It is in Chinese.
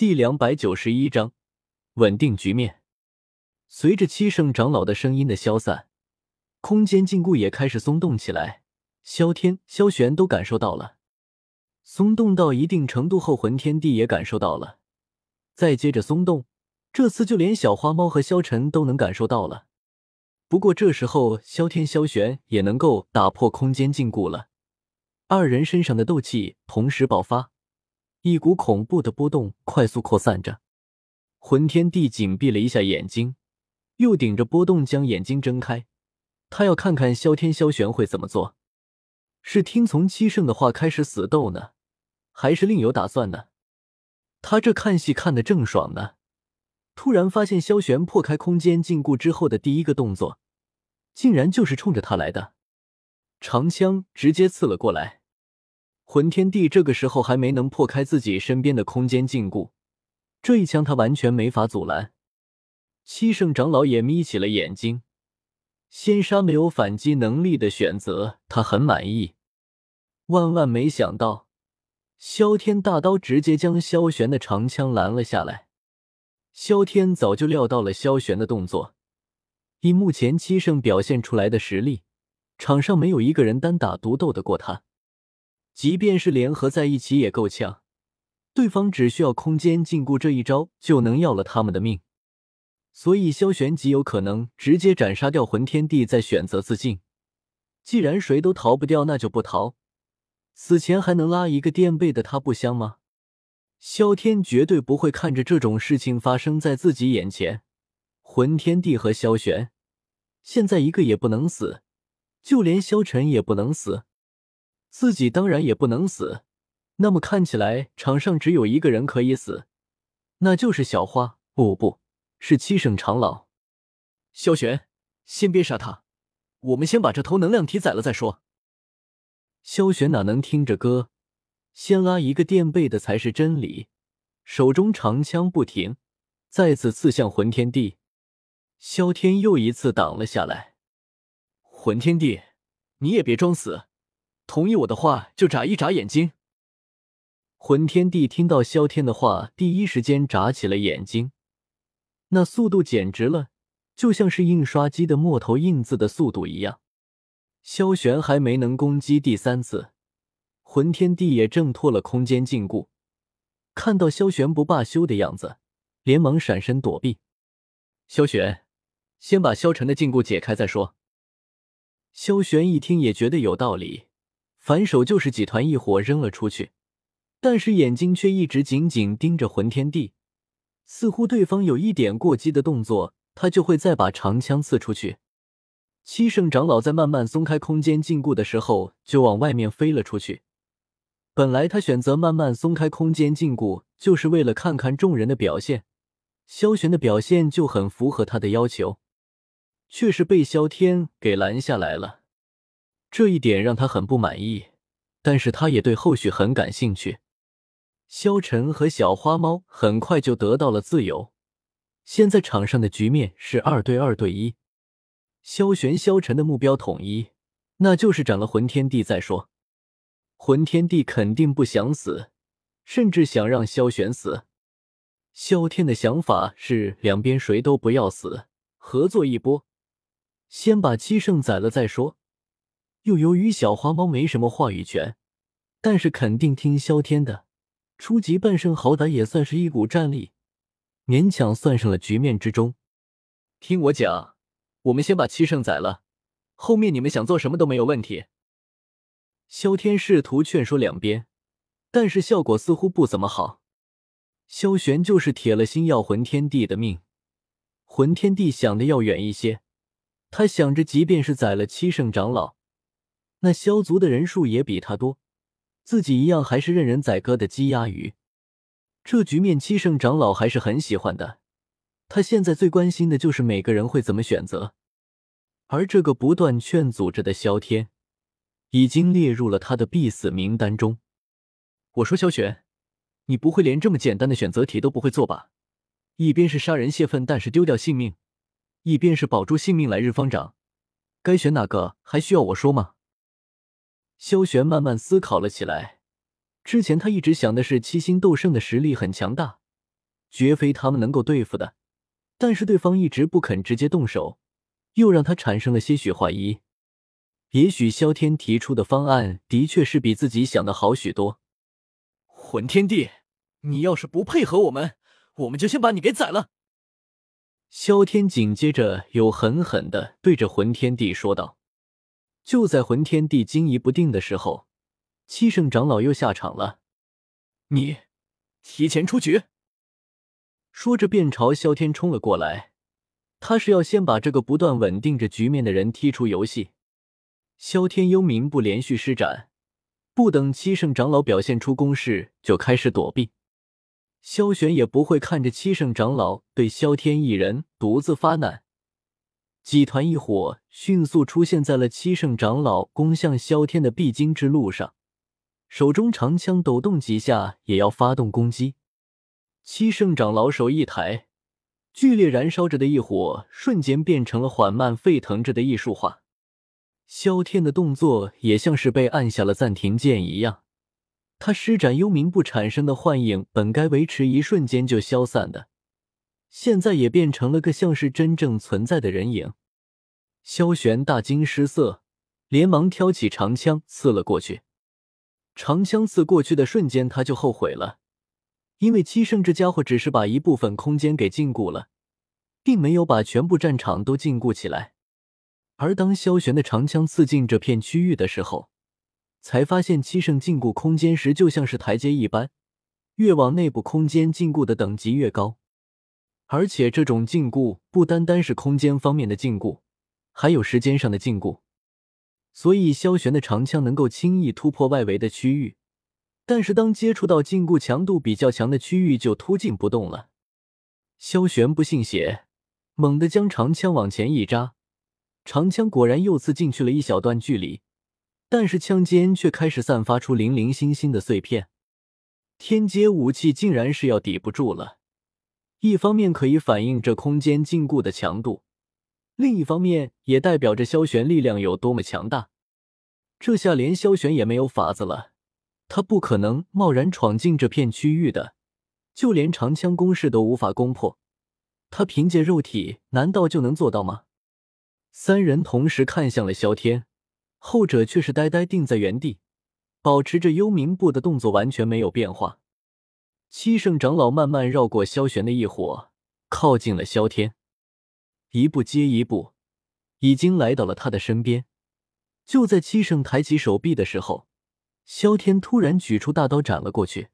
第两百九十一章稳定局面。随着七圣长老的声音的消散，空间禁锢也开始松动起来。萧天、萧玄都感受到了，松动到一定程度后，魂天帝也感受到了。再接着松动，这次就连小花猫和萧晨都能感受到了。不过这时候，萧天、萧玄也能够打破空间禁锢了。二人身上的斗气同时爆发。一股恐怖的波动快速扩散着，魂天帝紧闭了一下眼睛，又顶着波动将眼睛睁开。他要看看萧天、萧玄会怎么做，是听从七圣的话开始死斗呢，还是另有打算呢？他这看戏看得正爽呢，突然发现萧玄破开空间禁锢之后的第一个动作，竟然就是冲着他来的，长枪直接刺了过来。魂天帝这个时候还没能破开自己身边的空间禁锢，这一枪他完全没法阻拦。七圣长老也眯起了眼睛，仙杀没有反击能力的选择，他很满意。万万没想到，萧天大刀直接将萧玄的长枪拦了下来。萧天早就料到了萧玄的动作，以目前七圣表现出来的实力，场上没有一个人单打独斗得过他。即便是联合在一起也够呛，对方只需要空间禁锢这一招就能要了他们的命，所以萧玄极有可能直接斩杀掉魂天帝，再选择自尽。既然谁都逃不掉，那就不逃，死前还能拉一个垫背的他不香吗？萧天绝对不会看着这种事情发生在自己眼前。魂天帝和萧玄现在一个也不能死，就连萧晨也不能死。自己当然也不能死，那么看起来场上只有一个人可以死，那就是小花。不，不是七圣长老。萧玄，先别杀他，我们先把这头能量体宰了再说。萧玄哪能听着歌，先拉一个垫背的才是真理。手中长枪不停，再次刺向魂天帝。萧天又一次挡了下来。魂天帝，你也别装死。同意我的话，就眨一眨眼睛。魂天帝听到萧天的话，第一时间眨起了眼睛，那速度简直了，就像是印刷机的墨头印字的速度一样。萧玄还没能攻击第三次，魂天帝也挣脱了空间禁锢，看到萧玄不罢休的样子，连忙闪身躲避。萧玄，先把萧晨的禁锢解开再说。萧玄一听也觉得有道理。反手就是几团异火扔了出去，但是眼睛却一直紧紧盯着魂天帝，似乎对方有一点过激的动作，他就会再把长枪刺出去。七圣长老在慢慢松开空间禁锢的时候，就往外面飞了出去。本来他选择慢慢松开空间禁锢，就是为了看看众人的表现。萧玄的表现就很符合他的要求，却是被萧天给拦下来了。这一点让他很不满意，但是他也对后续很感兴趣。萧晨和小花猫很快就得到了自由，现在场上的局面是二对二对一。萧玄、萧晨的目标统一，那就是斩了魂天帝再说。魂天帝肯定不想死，甚至想让萧玄死。萧天的想法是两边谁都不要死，合作一波，先把七圣宰了再说。又由于小花猫没什么话语权，但是肯定听萧天的。初级半圣好歹也算是一股战力，勉强算上了局面之中。听我讲，我们先把七圣宰了，后面你们想做什么都没有问题。萧天试图劝说两边，但是效果似乎不怎么好。萧玄就是铁了心要魂天帝的命，魂天帝想的要远一些，他想着，即便是宰了七圣长老。那萧族的人数也比他多，自己一样还是任人宰割的鸡鸭鱼。这局面七圣长老还是很喜欢的，他现在最关心的就是每个人会怎么选择。而这个不断劝阻着的萧天，已经列入了他的必死名单中。我说萧玄，你不会连这么简单的选择题都不会做吧？一边是杀人泄愤，但是丢掉性命，一边是保住性命来日方长，该选哪个还需要我说吗？萧玄慢慢思考了起来。之前他一直想的是七星斗圣的实力很强大，绝非他们能够对付的。但是对方一直不肯直接动手，又让他产生了些许怀疑。也许萧天提出的方案的确是比自己想的好许多。混天帝，你要是不配合我们，我们就先把你给宰了。萧天紧接着又狠狠的对着混天帝说道。就在混天帝惊疑不定的时候，七圣长老又下场了。你提前出局。说着便朝萧天冲了过来。他是要先把这个不断稳定着局面的人踢出游戏。萧天幽冥步连续施展，不等七圣长老表现出攻势，就开始躲避。萧玄也不会看着七圣长老对萧天一人独自发难。几团异火迅速出现在了七圣长老攻向萧天的必经之路上，手中长枪抖动几下，也要发动攻击。七圣长老手一抬，剧烈燃烧着的异火瞬间变成了缓慢沸腾着的艺术画。萧天的动作也像是被按下了暂停键一样，他施展幽冥步产生的幻影，本该维持一瞬间就消散的。现在也变成了个像是真正存在的人影，萧玄大惊失色，连忙挑起长枪刺了过去。长枪刺过去的瞬间，他就后悔了，因为七圣这家伙只是把一部分空间给禁锢了，并没有把全部战场都禁锢起来。而当萧玄的长枪刺进这片区域的时候，才发现七圣禁锢空间时就像是台阶一般，越往内部空间禁锢的等级越高。而且这种禁锢不单单是空间方面的禁锢，还有时间上的禁锢。所以萧玄的长枪能够轻易突破外围的区域，但是当接触到禁锢强度比较强的区域，就突进不动了。萧玄不信邪，猛地将长枪往前一扎，长枪果然又刺进去了一小段距离，但是枪尖却开始散发出零零星星的碎片。天阶武器竟然是要抵不住了。一方面可以反映这空间禁锢的强度，另一方面也代表着萧玄力量有多么强大。这下连萧玄也没有法子了，他不可能贸然闯进这片区域的，就连长枪攻势都无法攻破，他凭借肉体难道就能做到吗？三人同时看向了萧天，后者却是呆呆定在原地，保持着幽冥步的动作完全没有变化。七圣长老慢慢绕过萧玄的一伙，靠近了萧天，一步接一步，已经来到了他的身边。就在七圣抬起手臂的时候，萧天突然举出大刀斩了过去。